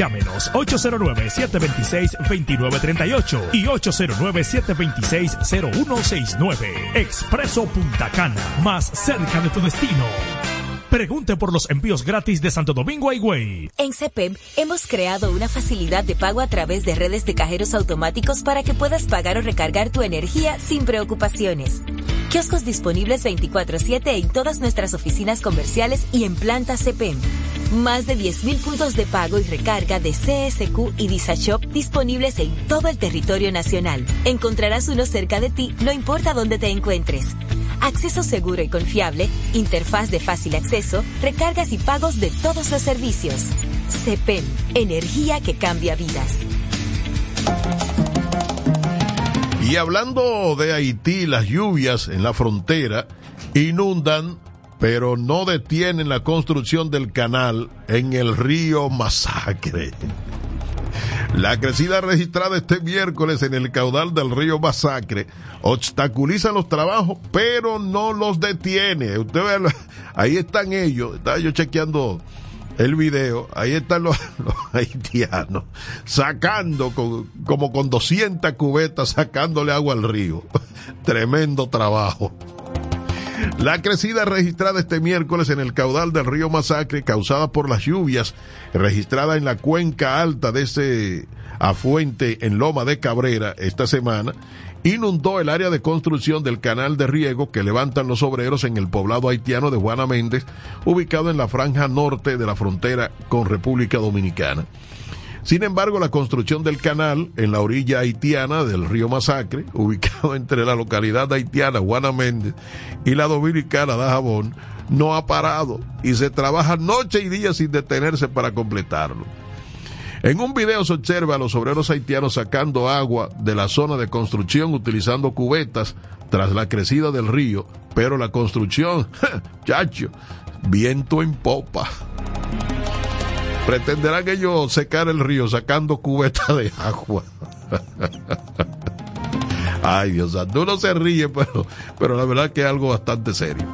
Llámenos 809-726-2938 y 809-726-0169. Expreso Punta Cana, más cerca de tu destino. Pregunte por los envíos gratis de Santo Domingo a Higüey. En CEPEM hemos creado una facilidad de pago a través de redes de cajeros automáticos para que puedas pagar o recargar tu energía sin preocupaciones. Kioscos disponibles 24/7 en todas nuestras oficinas comerciales y en planta CEPEM. Más de 10.000 puntos de pago y recarga de CSQ y DisaShop disponibles en todo el territorio nacional. Encontrarás uno cerca de ti, no importa dónde te encuentres acceso seguro y confiable, interfaz de fácil acceso, recargas y pagos de todos los servicios. CEPEN, energía que cambia vidas. Y hablando de Haití, las lluvias en la frontera inundan, pero no detienen la construcción del canal en el río Masacre. La crecida registrada este miércoles en el caudal del río Masacre obstaculiza los trabajos, pero no los detiene. Usted ve, ahí están ellos, estaba yo chequeando el video, ahí están los, haitianos sacando como con 200 cubetas, sacándole agua al río. Tremendo trabajo. La crecida registrada este miércoles en el caudal del río Masacre, causada por las lluvias registrada en la cuenca alta de ese afuente en Loma de Cabrera esta semana, inundó el área de construcción del canal de riego que levantan los obreros en el poblado haitiano de Juana Méndez, ubicado en la franja norte de la frontera con República Dominicana. Sin embargo, la construcción del canal en la orilla haitiana del río Masacre, ubicado entre la localidad haitiana Juana Méndez y la dominicana Dajabón, no ha parado y se trabaja noche y día sin detenerse para completarlo. En un video se observa a los obreros haitianos sacando agua de la zona de construcción utilizando cubetas tras la crecida del río, pero la construcción, chacho, viento en popa. Pretenderán ellos secar el río sacando cubetas de agua. Ay, Dios santo, uno se ríe, pero, pero la verdad que es algo bastante serio.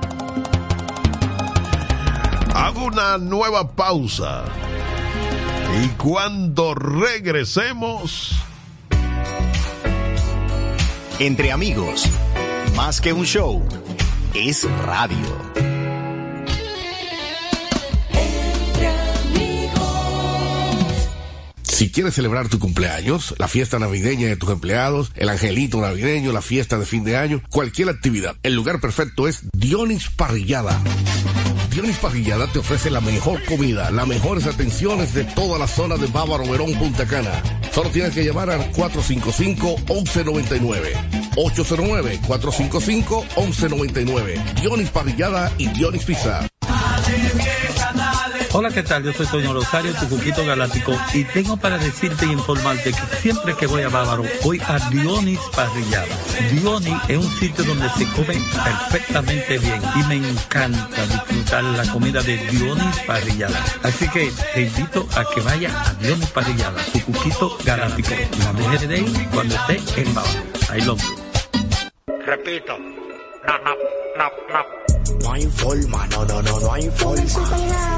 Hago una nueva pausa. Y cuando regresemos... Entre amigos, más que un show, es radio. Si quieres celebrar tu cumpleaños, la fiesta navideña de tus empleados, el angelito navideño, la fiesta de fin de año, cualquier actividad, el lugar perfecto es Dionis Parrillada. Dionis Parrillada te ofrece la mejor comida, las mejores atenciones de toda la zona de Bávaro, Verón, Punta Cana. Solo tienes que llamar al 455-1199. 809-455-1199. Dionis Parrillada y Dionis Pizza. Hola, ¿qué tal? Yo soy Toño Rosario, tu cuquito galáctico, y tengo para decirte y informarte que siempre que voy a Bávaro, voy a Dionis Parrillada. Dionis es un sitio donde se come perfectamente bien y me encanta disfrutar la comida de Dionis Parrillada. Así que te invito a que vaya a Dionis Parrillada, tu cuquito galáctico. La dejes de ir cuando esté en Bávaro. Ahí lo Repito. No, no, no, no. No hay forma, no, no, no, no hay forma.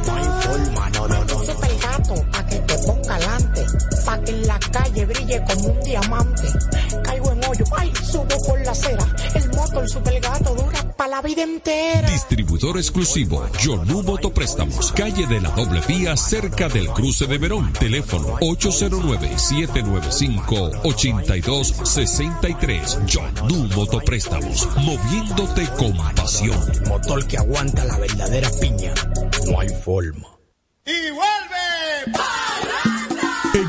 No hay forma, no, no, no. Super gato, pa' que te ponga adelante. Pa' que en la calle brille como un diamante. Caigo en hoyo, ay, subo por la acera. El motor super gato dura pa' la vida entera. Distribuidor exclusivo, Yonu Motopréstamos. Calle de la doble vía, cerca del cruce de Verón. Teléfono 809-795-8263. Yonu Motopréstamos. Moviéndote con pasión. Motor que aguanta la verdadera piña. No hay forma.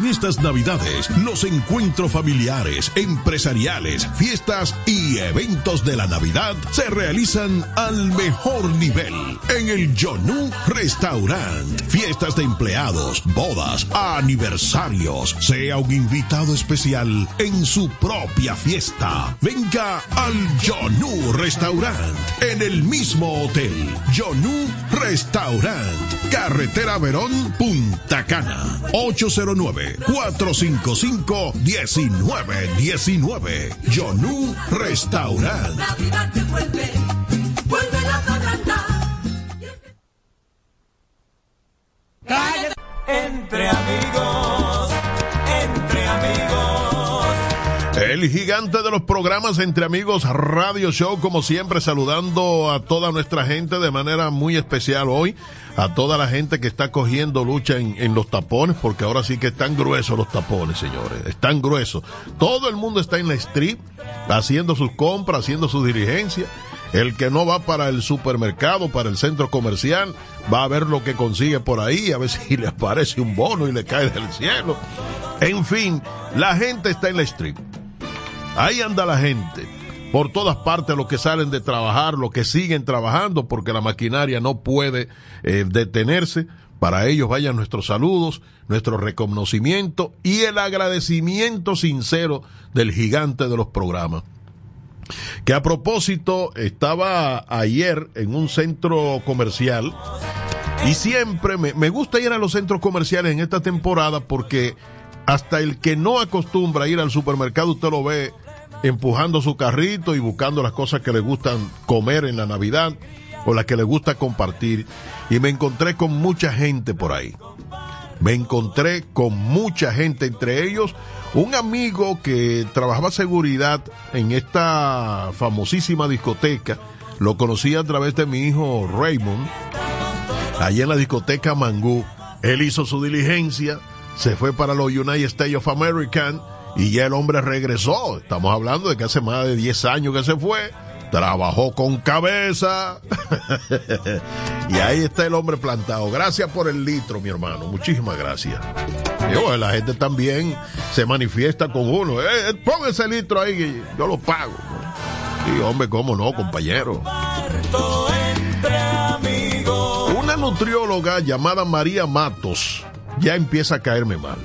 Estas navidades, los encuentros familiares, empresariales, fiestas y eventos de la Navidad se realizan al mejor nivel en el Yonu Restaurant. Fiestas de empleados, bodas, aniversarios. Sea un invitado especial en su propia fiesta. Venga al Yonu Restaurant en el mismo hotel. Yonu Restaurant. Carretera Verón, Punta Cana. 809 455-1919. Yonu Restaurant. Navidad vuelve. Entre amigos, entre amigos. El gigante de los programas Entre Amigos Radio Show, como siempre, saludando a toda nuestra gente de manera muy especial hoy a toda la gente que está cogiendo lucha en, los tapones, porque ahora sí que están gruesos los tapones, señores, están gruesos. Todo el mundo está en la strip, haciendo sus compras, haciendo sus diligencias. El que no va para el supermercado, para el centro comercial, va a ver lo que consigue por ahí, a ver si le aparece un bono y le cae del cielo. En fin, la gente está en la strip. Ahí anda la gente. Por todas partes los que salen de trabajar, los que siguen trabajando, porque la maquinaria no puede eh, detenerse. Para ellos vayan nuestros saludos, nuestro reconocimiento y el agradecimiento sincero del gigante de los programas. Que a propósito, estaba ayer en un centro comercial y siempre me, gusta ir a los centros comerciales en esta temporada porque hasta el que no acostumbra ir al supermercado, usted lo ve empujando su carrito y buscando las cosas que le gustan comer en la Navidad o las que le gusta compartir. Y me encontré con mucha gente por ahí. Me encontré con mucha gente, entre ellos un amigo que trabajaba seguridad en esta famosísima discoteca. Lo conocí a través de mi hijo Raymond, allí en la discoteca Mangú. Él hizo su diligencia, se fue para los United States of America y ya el hombre regresó. Estamos hablando de que hace más de 10 años que se fue. Trabajó con cabeza. y ahí está el hombre plantado. Gracias por el litro, mi hermano. Muchísimas gracias. La gente también se manifiesta con uno. Eh, pon ese litro ahí yo lo pago. Sí, hombre, cómo no, compañero. Una nutrióloga llamada María Matos ya empieza a caerme mal.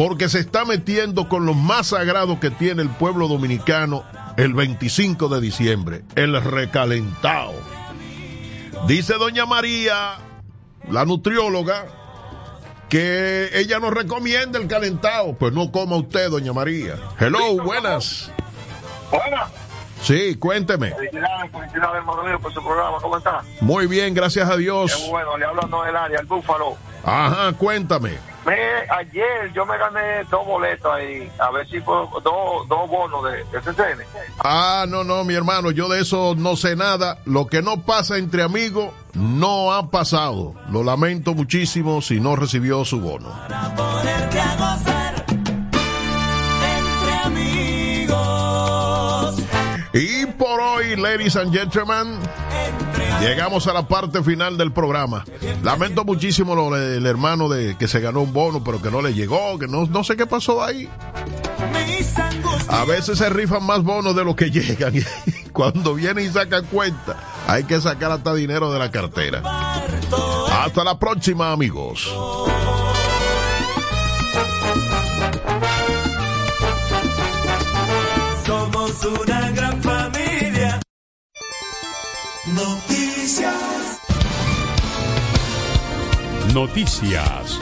Porque se está metiendo con lo más sagrado que tiene el pueblo dominicano el 25 de diciembre, el recalentado. Dice doña María, la nutrióloga, que ella nos recomienda el calentado. Pues no coma usted, doña María. Hello, buenas. Buenas. Sí, cuénteme. Felicidades, felicidades, por su programa. ¿Cómo está? Muy bien, gracias a Dios. Qué bueno, le hablo a del área, el Búfalo. Ajá, cuéntame. Me, ayer yo me gané dos boletos ahí, a ver si fue dos, dos bonos de, de CCN. Ah, no, no, mi hermano, yo de eso no sé nada. Lo que no pasa entre amigos no ha pasado. Lo lamento muchísimo si no recibió su bono. Para ladies and gentlemen, llegamos a la parte final del programa. Lamento muchísimo lo del hermano de que se ganó un bono, pero que no le llegó, que no, no sé qué pasó ahí. A veces se rifan más bonos de lo que llegan. Cuando vienen y sacan cuenta, hay que sacar hasta dinero de la cartera. Hasta la próxima, amigos. Somos una gran. Noticias. Noticias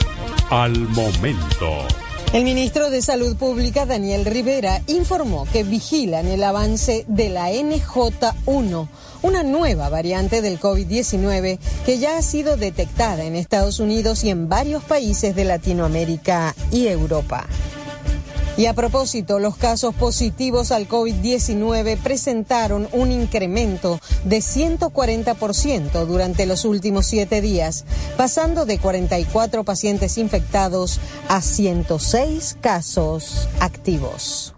al momento. El ministro de Salud Pública, Daniel Rivera, informó que vigilan el avance de la NJ1, una nueva variante del COVID-19 que ya ha sido detectada en Estados Unidos y en varios países de Latinoamérica y Europa. Y a propósito, los casos positivos al COVID-19 presentaron un incremento de 140% durante los últimos siete días, pasando de 44 pacientes infectados a 106 casos activos.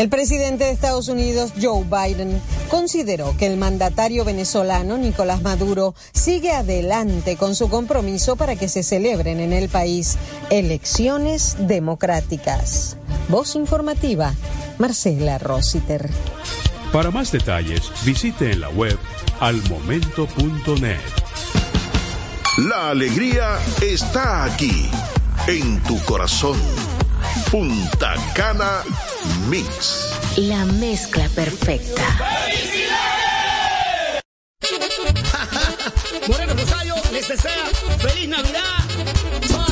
El presidente de Estados Unidos, Joe Biden, consideró que el mandatario venezolano Nicolás Maduro sigue adelante con su compromiso para que se celebren en el país elecciones democráticas. Voz informativa, Marcela Rositer. Para más detalles, visite en la web almomento.net. La alegría está aquí, en tu corazón. Punta Cana Mix. La mezcla perfecta. ¡Felicidades! Moreno Rosario, les desea feliz Navidad.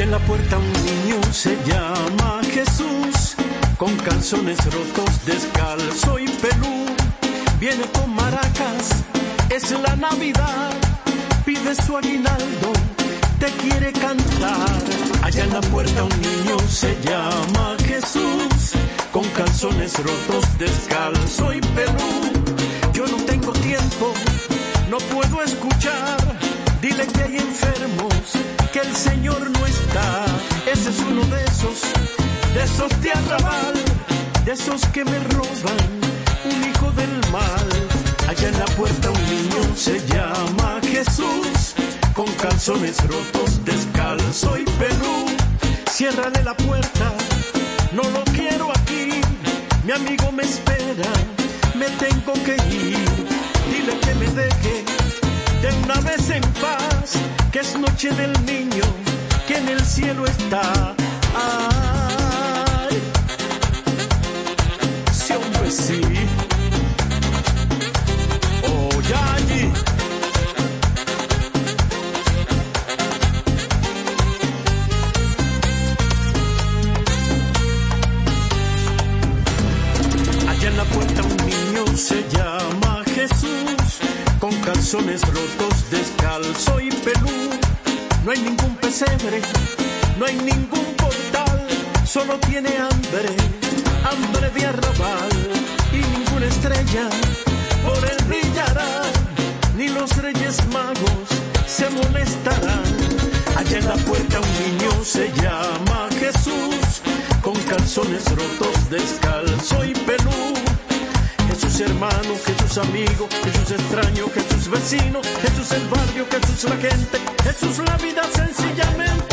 Y en la puerta un niño se llama Jesús, con calzones rotos, descalzo y pelú. Viene con maracas, es la Navidad, pide su aguinaldo, te quiere cantar. Allá en la puerta un niño se llama Jesús, con calzones rotos, descalzo y pelú. Yo no tengo tiempo, no puedo escuchar Dile que hay enfermos, que el Señor no está. Ese es uno de esos, de esos de arrabal, de esos que me roban, un hijo del mal. Allá en la puerta un niño se llama Jesús, con calzones rotos, descalzo y pelú. Ciérrale la puerta, no lo quiero aquí, mi amigo me espera, me tengo que ir. Dile que me deje de una vez en paz, que es noche del niño que en el cielo está. Ay, si sí, hombre sí, oh ya allí. Allá en la puerta un niño se llama calzones rotos, descalzo y pelú. No hay ningún pesebre, no hay ningún portal, solo tiene hambre, hambre de arrabal. Y ninguna estrella por él brillará, ni los reyes magos se molestarán. Allá en la puerta un niño se llama Jesús, con calzones rotos, descalzo y pelú tus hermanos, Jesús amigo, Jesús extraño, Jesús vecino, Jesús el barrio, Jesús la gente, Jesús la vida sencillamente.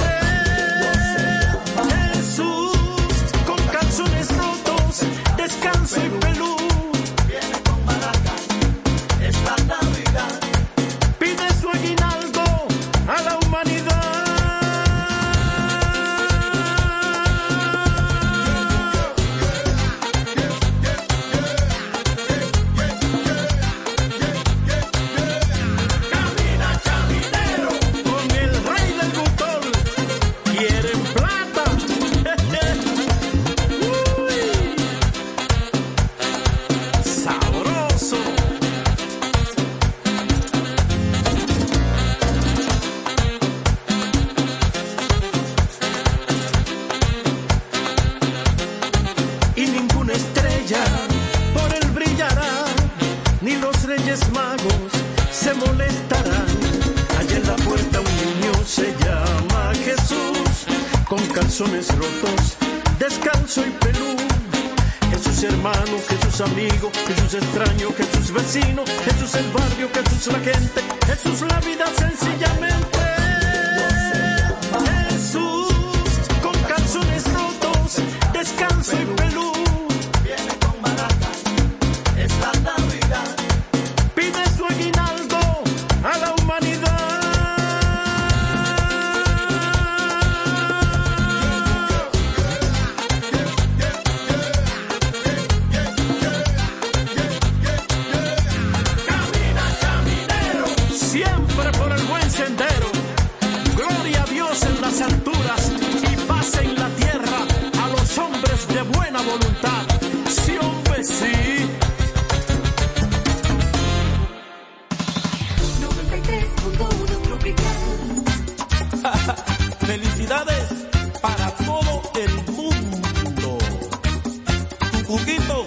Cuquito.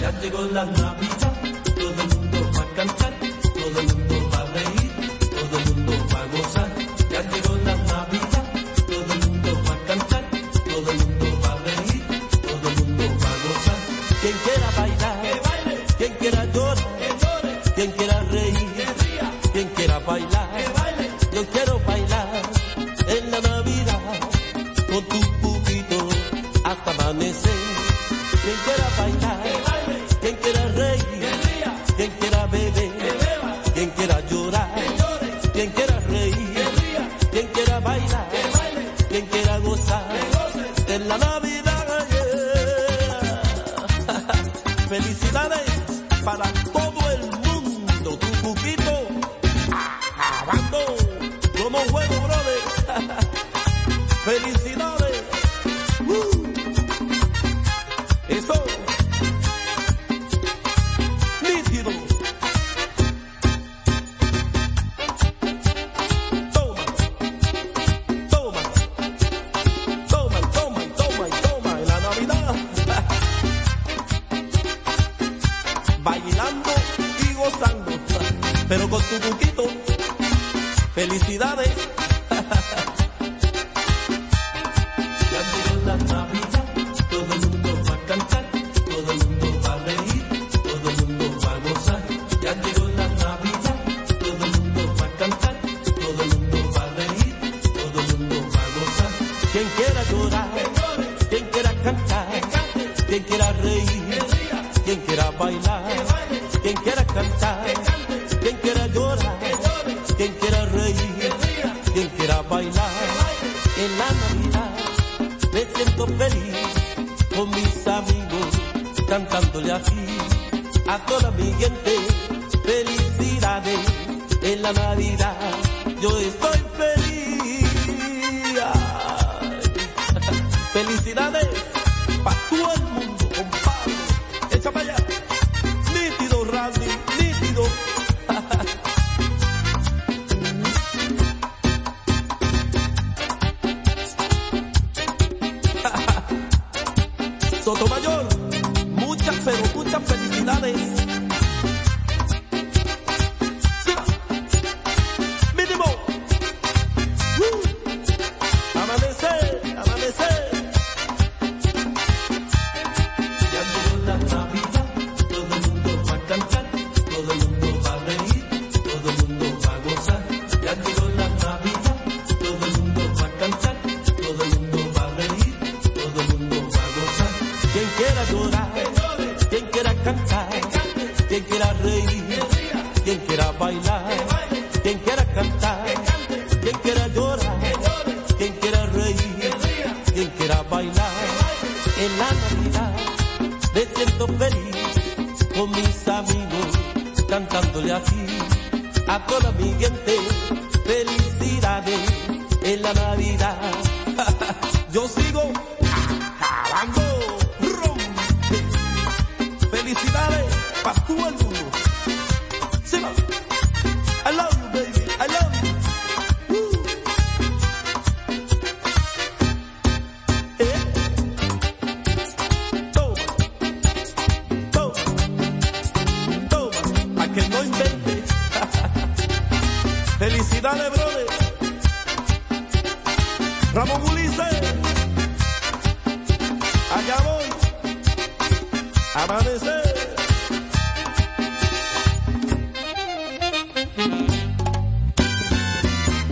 Ya llegó la Navidad. a toda mi gente. Felicidades en la Navidad. Yo estoy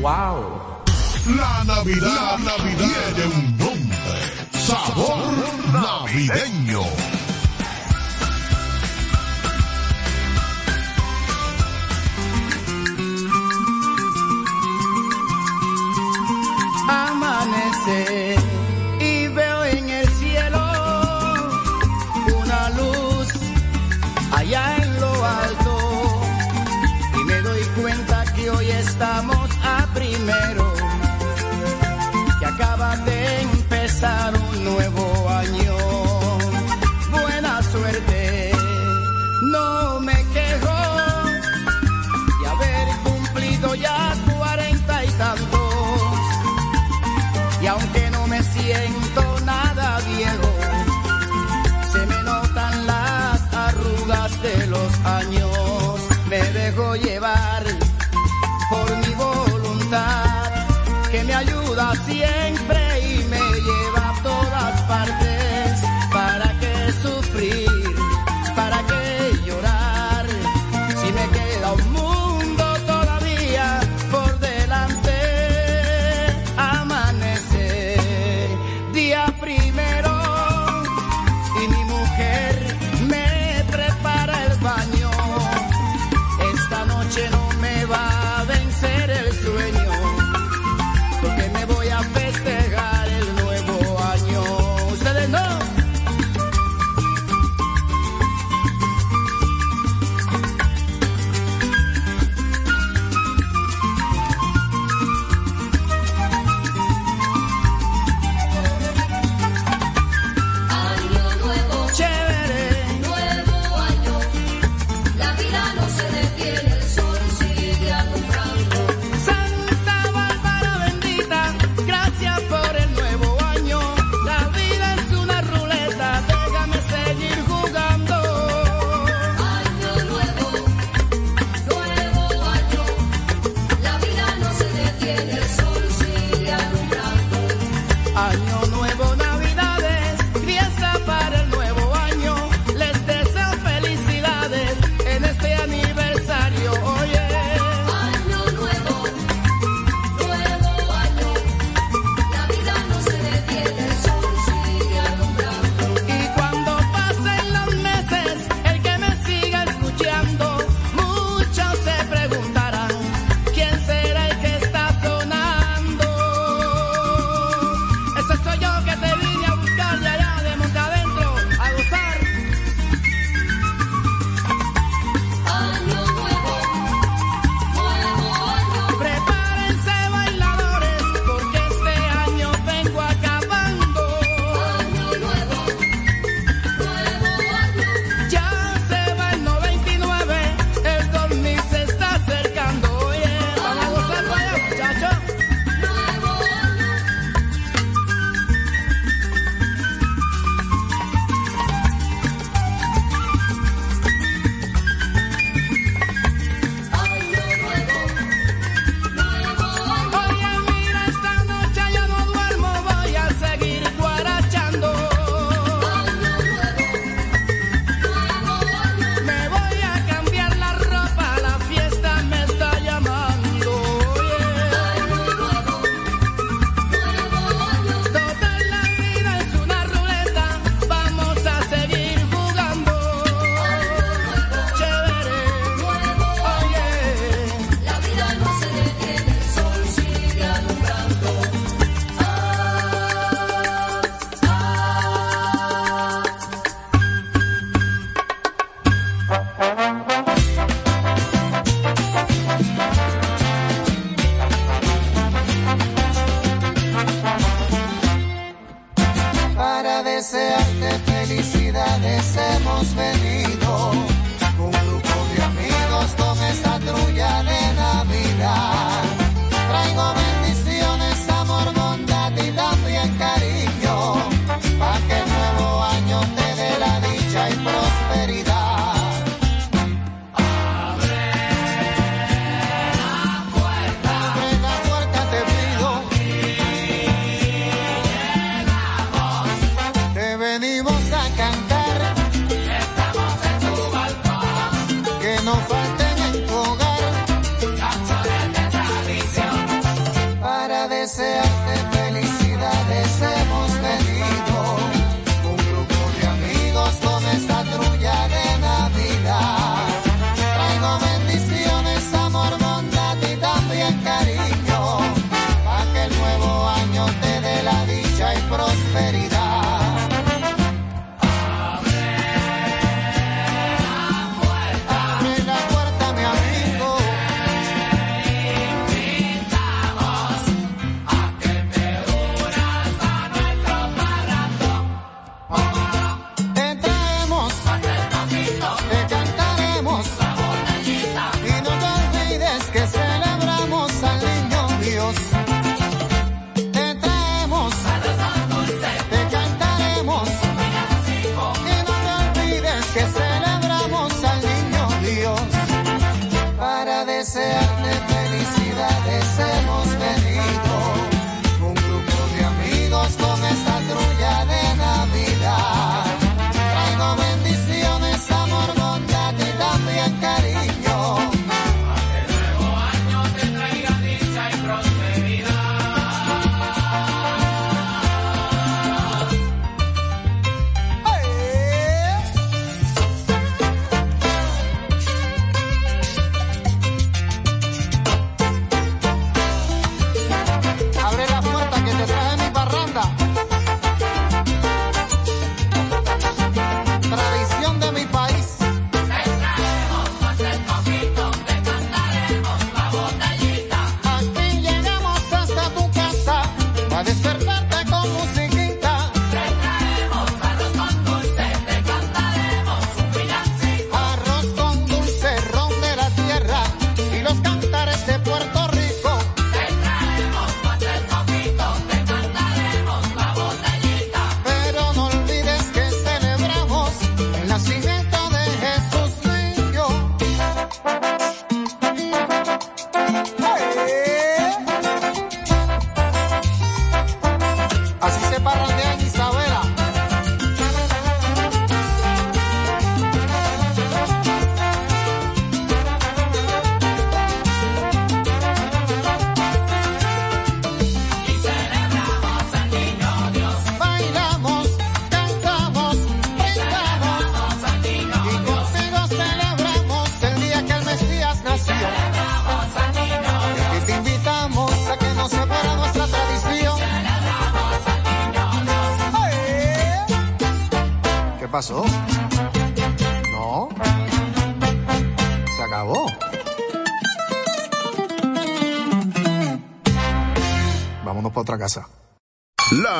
wow. La Navidad, La Navidad tiene un nombre. Sabor, navideño. Amanecer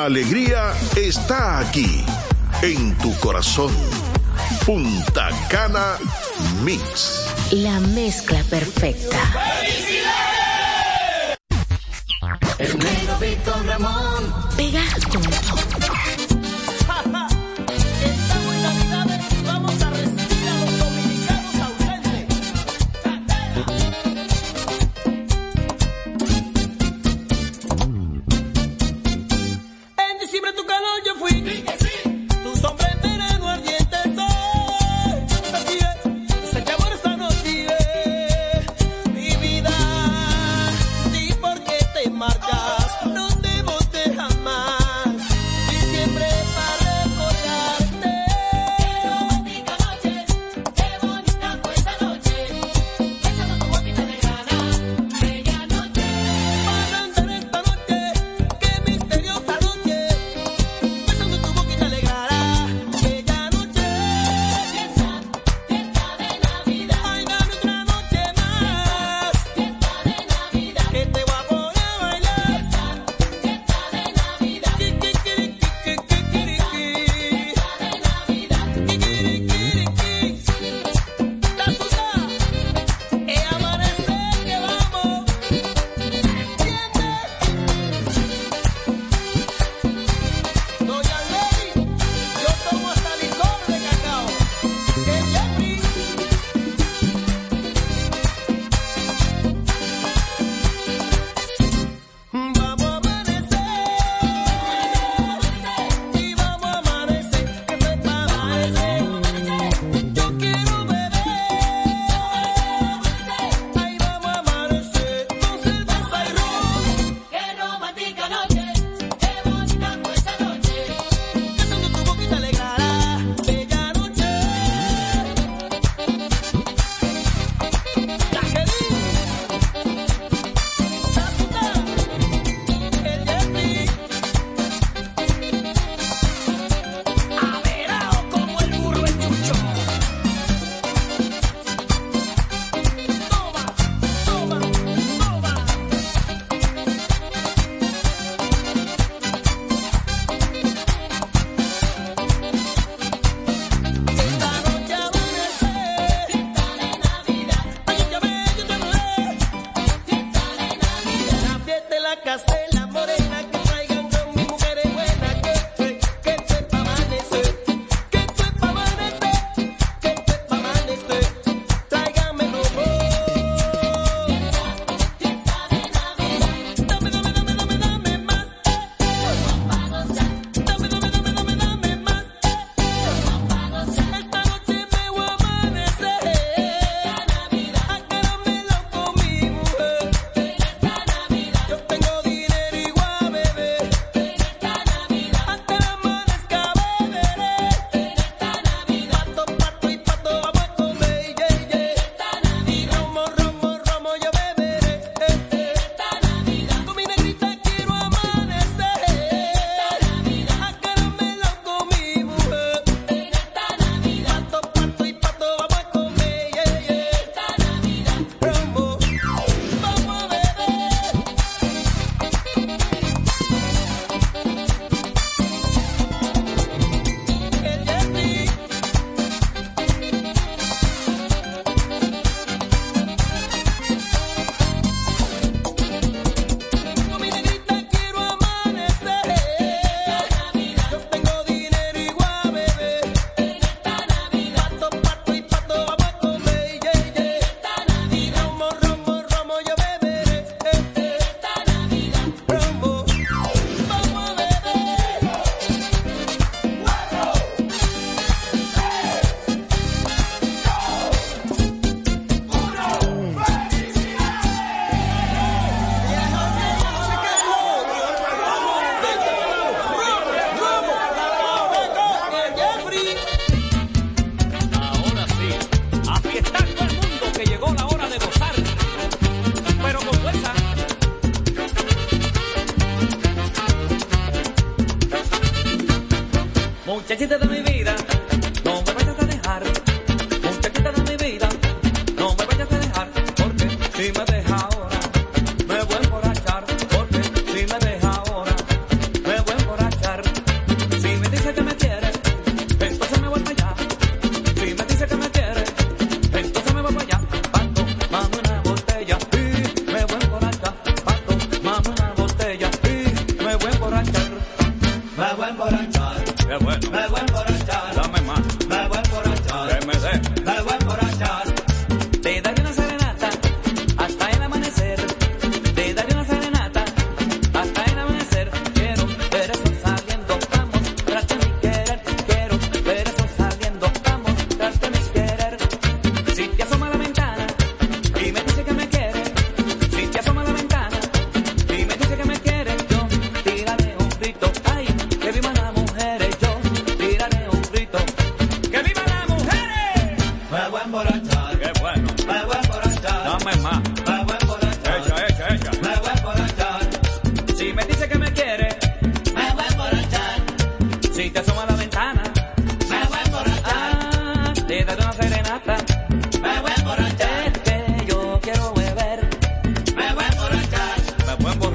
alegría está aquí, en tu corazón. Punta Cana Mix. La mezcla perfecta. ¡Felicidades! El negro Víctor Ramón. Pegasco.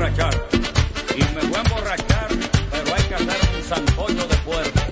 Y me voy a emborrachar, pero hay que hacer un sancocho de puerta.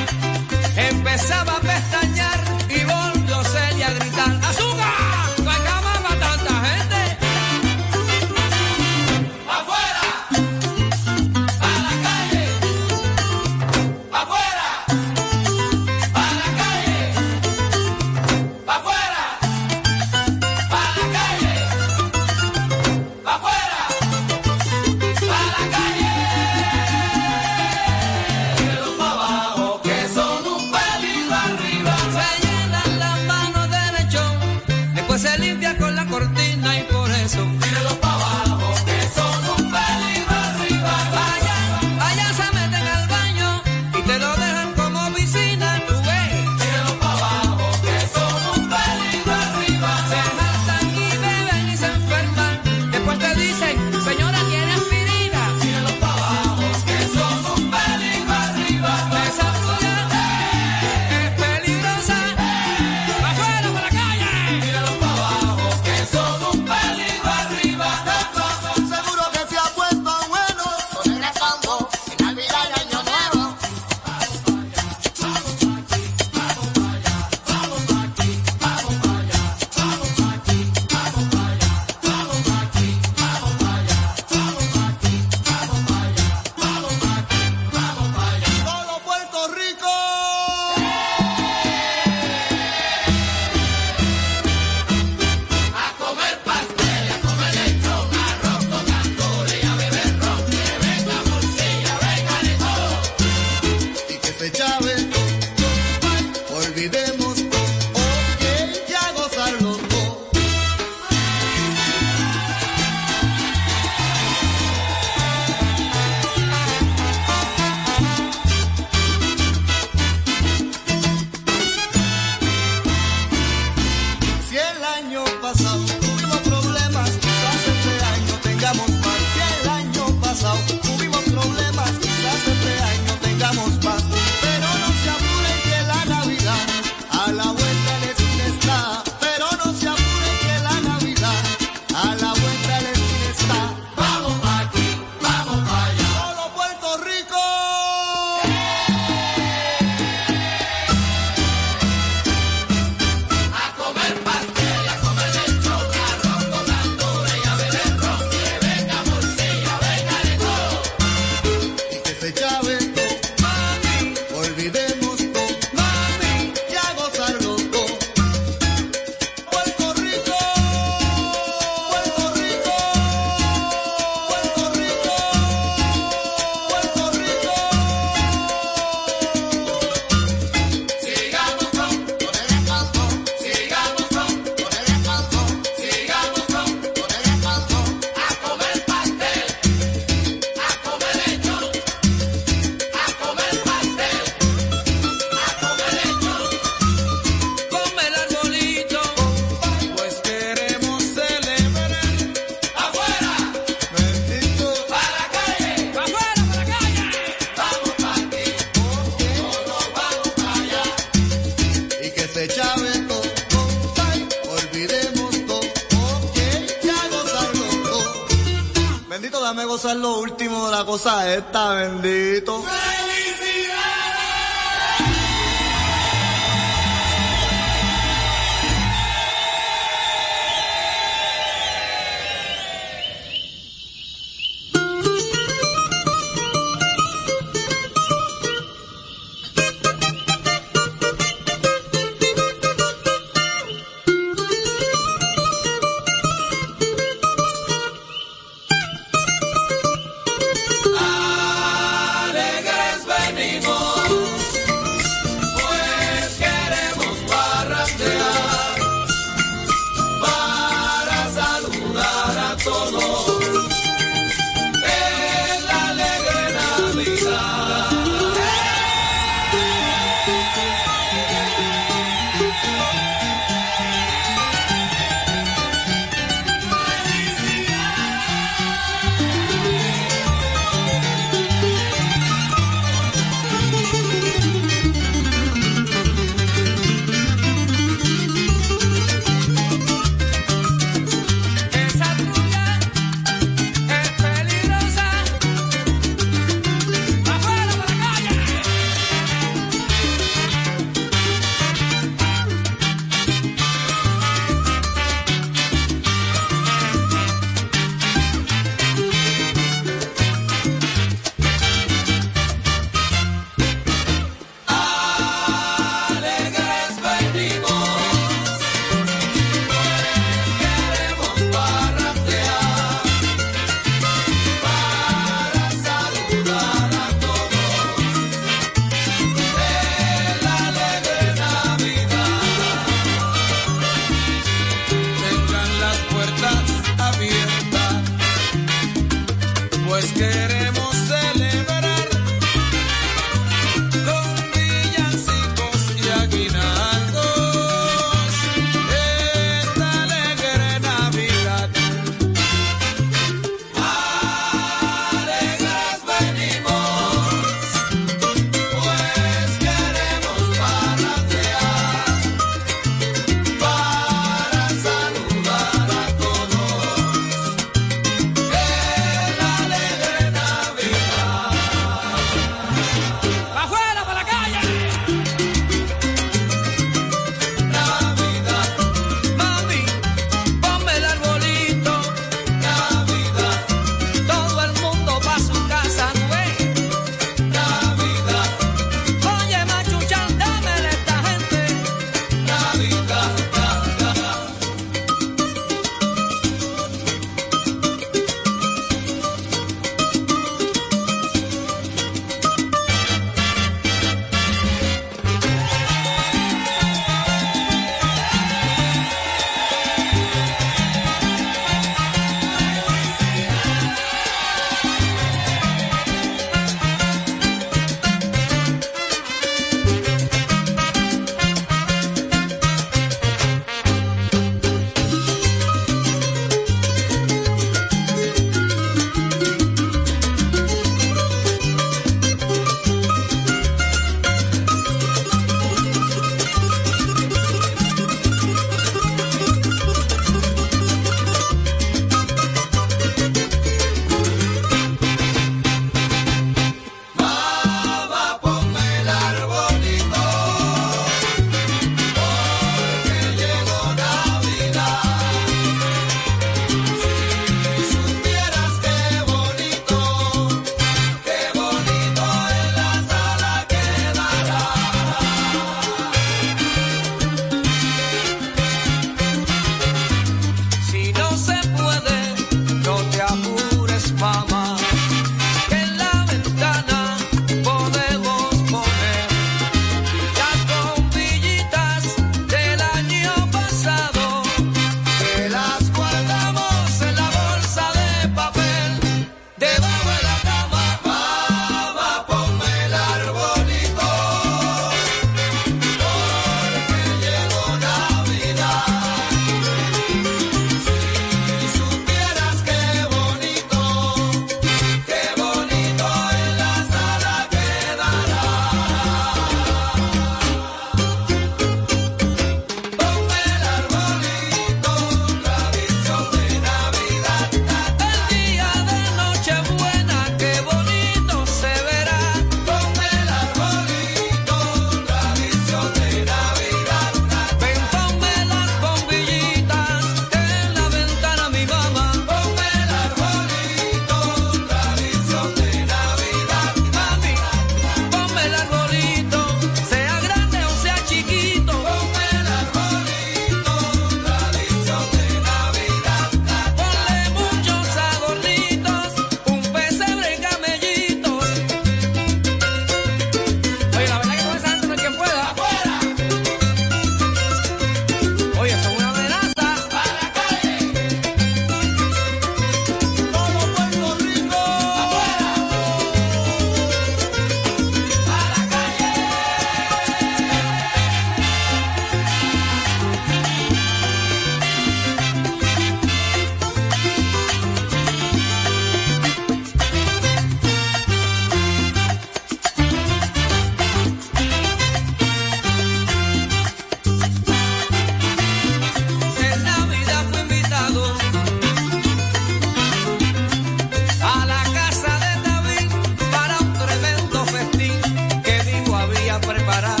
parar.